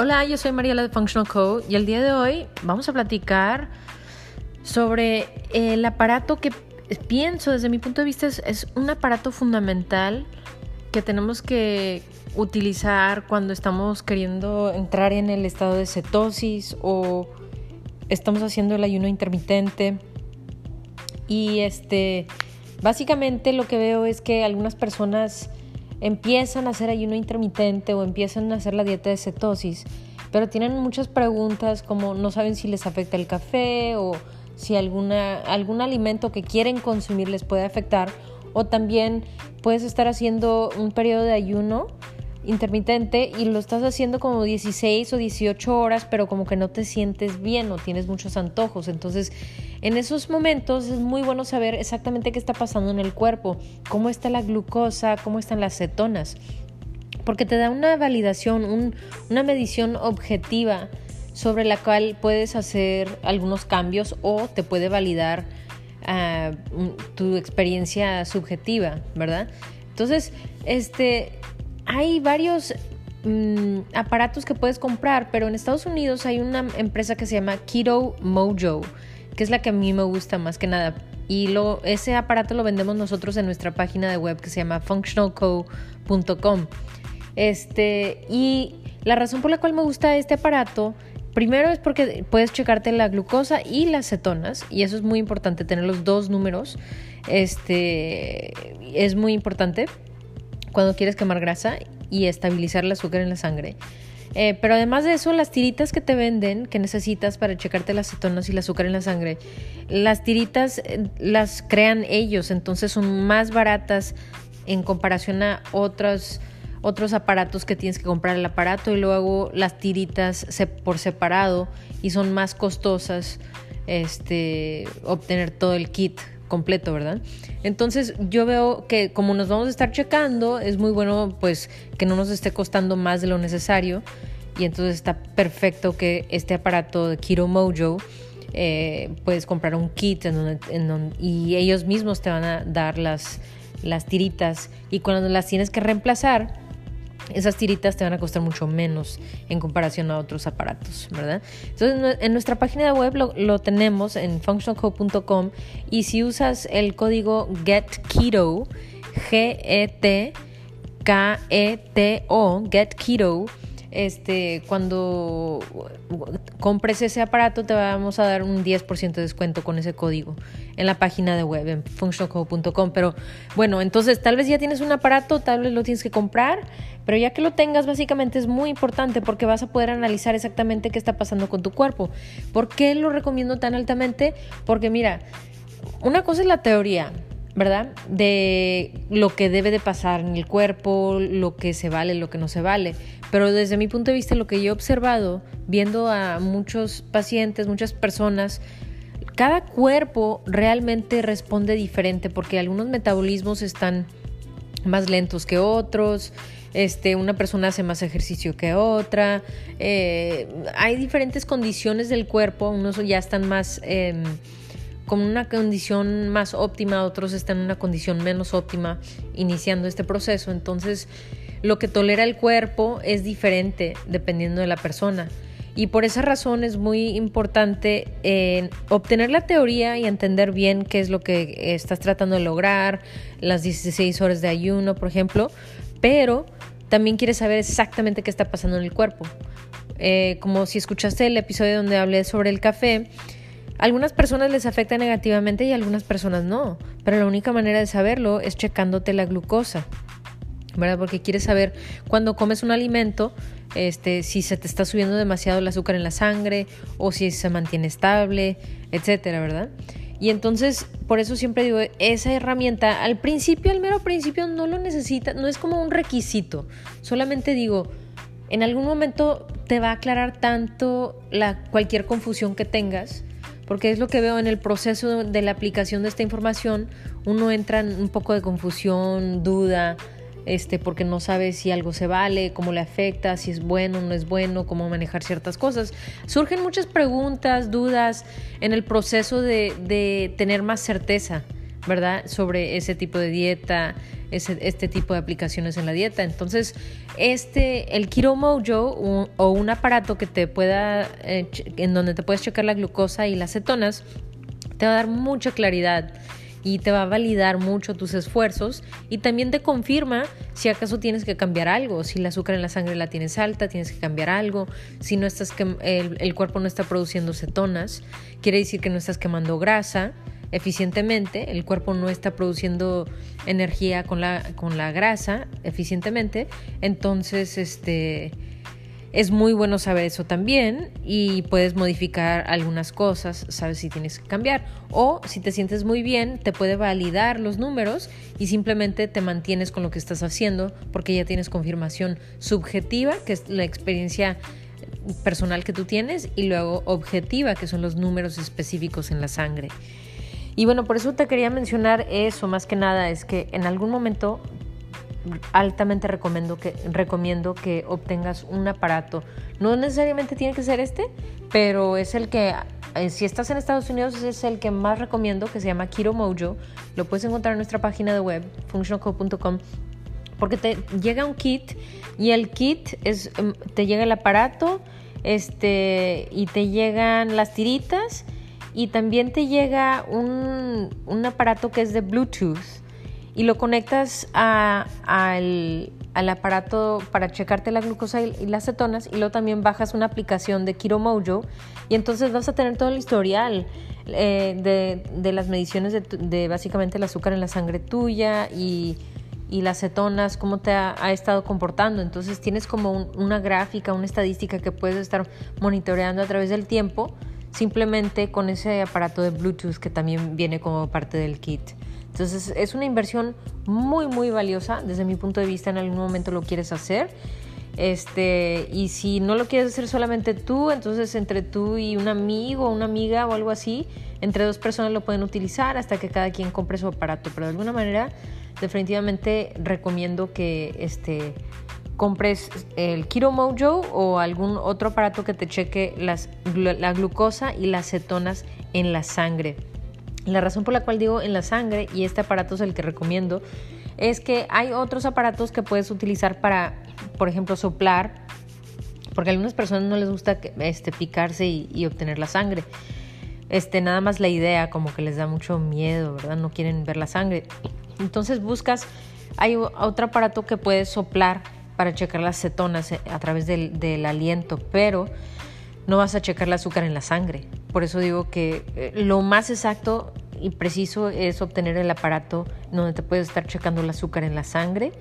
Hola, yo soy Mariela de Functional Co y el día de hoy vamos a platicar sobre el aparato que pienso desde mi punto de vista es, un aparato fundamental que tenemos que utilizar cuando estamos queriendo entrar en el estado de cetosis o estamos haciendo el ayuno intermitente. Y este básicamente lo que veo es que algunas personas empiezan a hacer ayuno intermitente o empiezan a hacer la dieta de cetosis, pero tienen muchas preguntas como no saben si les afecta el café o si alguna, algún alimento que quieren consumir les puede afectar o también puedes estar haciendo un periodo de ayuno intermitente y lo estás haciendo como 16 o 18 horas, pero como que no te sientes bien o tienes muchos antojos. Entonces, en esos momentos es muy bueno saber exactamente qué está pasando en el cuerpo, cómo está la glucosa, cómo están las cetonas, porque te da una validación, una medición objetiva sobre la cual puedes hacer algunos cambios o te puede validar ah, tu experiencia subjetiva, ¿verdad? Entonces, este, hay varios mm, aparatos que puedes comprar, pero en Estados Unidos hay una empresa que se llama Keto Mojo, que es la que a mí me gusta más que nada. Y ese aparato lo vendemos nosotros en nuestra página de web que se llama functionalco.com. Este, y la razón por la cual me gusta este aparato, primero es porque puedes checarte la glucosa y las cetonas, y eso es muy importante, tener los dos números. Este, es muy importante cuando quieres quemar grasa y estabilizar el azúcar en la sangre. Eh, pero además de eso, las tiritas que te venden, que necesitas para checarte las cetonas y el azúcar en la sangre, las tiritas eh, las crean ellos, entonces son más baratas en comparación a otros, otros aparatos que tienes que comprar el aparato y luego las tiritas por separado y son más costosas este, obtener todo el kit completo, ¿verdad? Entonces yo veo que como nos vamos a estar checando, es muy bueno pues que no nos esté costando más de lo necesario y entonces está perfecto que este aparato de Keto Mojo eh, puedes comprar un kit y ellos mismos te van a dar las, las tiritas y cuando las tienes que reemplazar esas tiritas te van a costar mucho menos en comparación a otros aparatos, ¿verdad? Entonces, en nuestra página web lo, tenemos en functionalco.com y si usas el código GetKeto, G-E-T-K-E-T-O, GetKeto, este, cuando compres ese aparato te vamos a dar un 10% de descuento con ese código en la página de web en functionalco.com. Pero bueno, entonces tal vez ya tienes un aparato, tal vez lo tienes que comprar, pero ya que lo tengas básicamente es muy importante porque vas a poder analizar exactamente qué está pasando con tu cuerpo. ¿Por qué lo recomiendo tan altamente? Porque mira, una cosa es la teoría, ¿verdad? De lo que debe de pasar en el cuerpo, lo que se vale, lo que no se vale. Pero desde mi punto de vista, lo que yo he observado, viendo a muchos pacientes, muchas personas, cada cuerpo realmente responde diferente porque algunos metabolismos están más lentos que otros, este, una persona hace más ejercicio que otra, eh, hay diferentes condiciones del cuerpo, unos ya están más... Eh, con una condición más óptima, otros están en una condición menos óptima iniciando este proceso. Entonces, lo que tolera el cuerpo es diferente dependiendo de la persona. Y por esa razón es muy importante eh, obtener la teoría y entender bien qué es lo que estás tratando de lograr, las 16 horas de ayuno, por ejemplo, pero también quieres saber exactamente qué está pasando en el cuerpo. Eh, como si escuchaste el episodio donde hablé sobre el café, algunas personas les afecta negativamente y algunas personas no, pero la única manera de saberlo es checándote la glucosa, ¿verdad? Porque quieres saber cuando comes un alimento, este, si se te está subiendo demasiado el azúcar en la sangre o si se mantiene estable, etcétera, ¿verdad? Y entonces, por eso siempre digo, esa herramienta al principio, al mero principio, no lo necesita, no es como un requisito. Solamente digo, en algún momento te va a aclarar tanto la, cualquier confusión que tengas porque es lo que veo en el proceso de la aplicación de esta información, uno entra en un poco de confusión, duda, este, porque no sabe si algo se vale, cómo le afecta, si es bueno no es bueno, cómo manejar ciertas cosas. Surgen muchas preguntas, dudas en el proceso de, de tener más certeza, ¿verdad? Sobre ese tipo de dieta, ese, este tipo de aplicaciones en la dieta. Entonces, este, el Kiro Mojo o un aparato que te pueda, eh, en donde te puedes checar la glucosa y las cetonas, te va a dar mucha claridad y te va a validar mucho tus esfuerzos y también te confirma si acaso tienes que cambiar algo, si el azúcar en la sangre la tienes alta, tienes que cambiar algo, si no estás el, el cuerpo no está produciendo cetonas, quiere decir que no estás quemando grasa eficientemente, el cuerpo no está produciendo energía con la, con la grasa eficientemente, entonces este es muy bueno saber eso también y puedes modificar algunas cosas, sabes si tienes que cambiar. O si te sientes muy bien, te puede validar los números y simplemente te mantienes con lo que estás haciendo porque ya tienes confirmación subjetiva, que es la experiencia personal que tú tienes, y luego objetiva, que son los números específicos en la sangre. Y bueno, por eso te quería mencionar eso más que nada, es que en algún momento altamente recomiendo que, recomiendo que obtengas un aparato. No necesariamente tiene que ser este, pero es el que, eh, si estás en Estados Unidos, es el que más recomiendo, que se llama Kiro Mojo. Lo puedes encontrar en nuestra página de web, functionalcode.com, porque te llega un kit y el kit es, em, te llega el aparato este, y te llegan las tiritas y también te llega un, un aparato que es de Bluetooth y lo conectas al, aparato para checarte la glucosa y, las cetonas y luego también bajas una aplicación de Kiro Mojo y entonces vas a tener todo el historial eh, de, las mediciones de, básicamente el azúcar en la sangre tuya y, las cetonas, cómo te ha, estado comportando. Entonces tienes como una gráfica, una estadística que puedes estar monitoreando a través del tiempo simplemente con ese aparato de Bluetooth que también viene como parte del kit. Entonces es una inversión muy, muy valiosa. Desde mi punto de vista, en algún momento lo quieres hacer. Este, y si no lo quieres hacer solamente tú, entonces entre tú y un amigo, una amiga o algo así, entre dos personas lo pueden utilizar hasta que cada quien compre su aparato. Pero de alguna manera, definitivamente recomiendo que este, compres el Kiro Mojo o algún otro aparato que te cheque la glucosa y las cetonas en la sangre. La razón por la cual digo en la sangre, y este aparato es el que recomiendo, es que hay otros aparatos que puedes utilizar para, por ejemplo, soplar, porque a algunas personas no les gusta este, picarse y, obtener la sangre. Este, nada más la idea, como que les da mucho miedo, ¿verdad? No quieren ver la sangre. Entonces buscas, hay otro aparato que puedes soplar para checar las cetonas eh, a través del, del aliento, pero no vas a checar el azúcar en la sangre. Por eso digo que eh, lo más exacto y preciso es obtener el aparato donde te puedes estar checando el azúcar en la sangre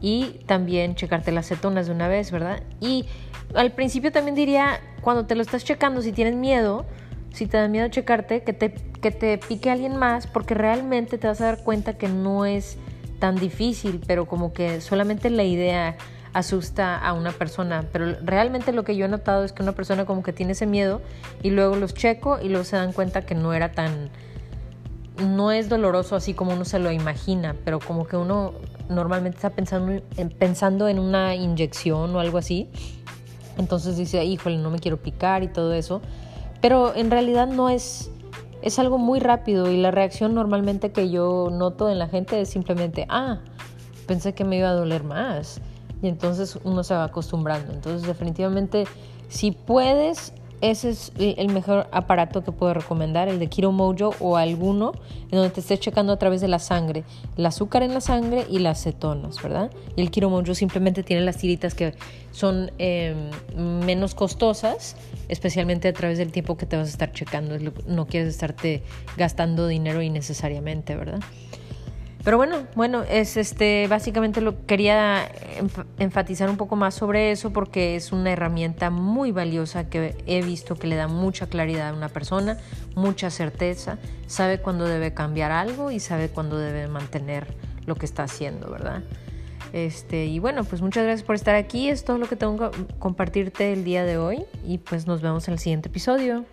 y también checarte las cetonas de una vez, ¿verdad? Y al principio también diría, cuando te lo estás checando, si tienes miedo, si te da miedo checarte, que te, que te pique alguien más, porque realmente te vas a dar cuenta que no es tan difícil, pero como que solamente la idea asusta a una persona, pero realmente lo que yo he notado es que una persona como que tiene ese miedo y luego los checo y luego se dan cuenta que no era tan no es doloroso así como uno se lo imagina, pero como que uno normalmente está pensando en, una inyección o algo así. Entonces dice, híjole, no me quiero picar y todo eso. Pero en realidad no es, es algo muy rápido y la reacción normalmente que yo noto en la gente es simplemente, ah, pensé que me iba a doler más y entonces uno se va acostumbrando. Entonces definitivamente si puedes, ese es el mejor aparato que puedo recomendar, el de Kiro Mojo o alguno en donde te estés checando a través de la sangre, el azúcar en la sangre y las cetonas, ¿verdad? Y el Kiro Mojo simplemente tiene las tiritas que son em, menos costosas, especialmente a través del tiempo que te vas a estar checando. No quieres estarte gastando dinero innecesariamente, ¿verdad? Pero bueno, bueno, es este básicamente lo quería enfatizar un poco más sobre eso porque es una herramienta muy valiosa que he visto que le da mucha claridad a una persona, mucha certeza, sabe cuándo debe cambiar algo y sabe cuándo debe mantener lo que está haciendo, ¿verdad? Este, y bueno, pues muchas gracias por estar aquí. Es todo lo que tengo que compartirte el día de hoy y pues nos vemos en el siguiente episodio.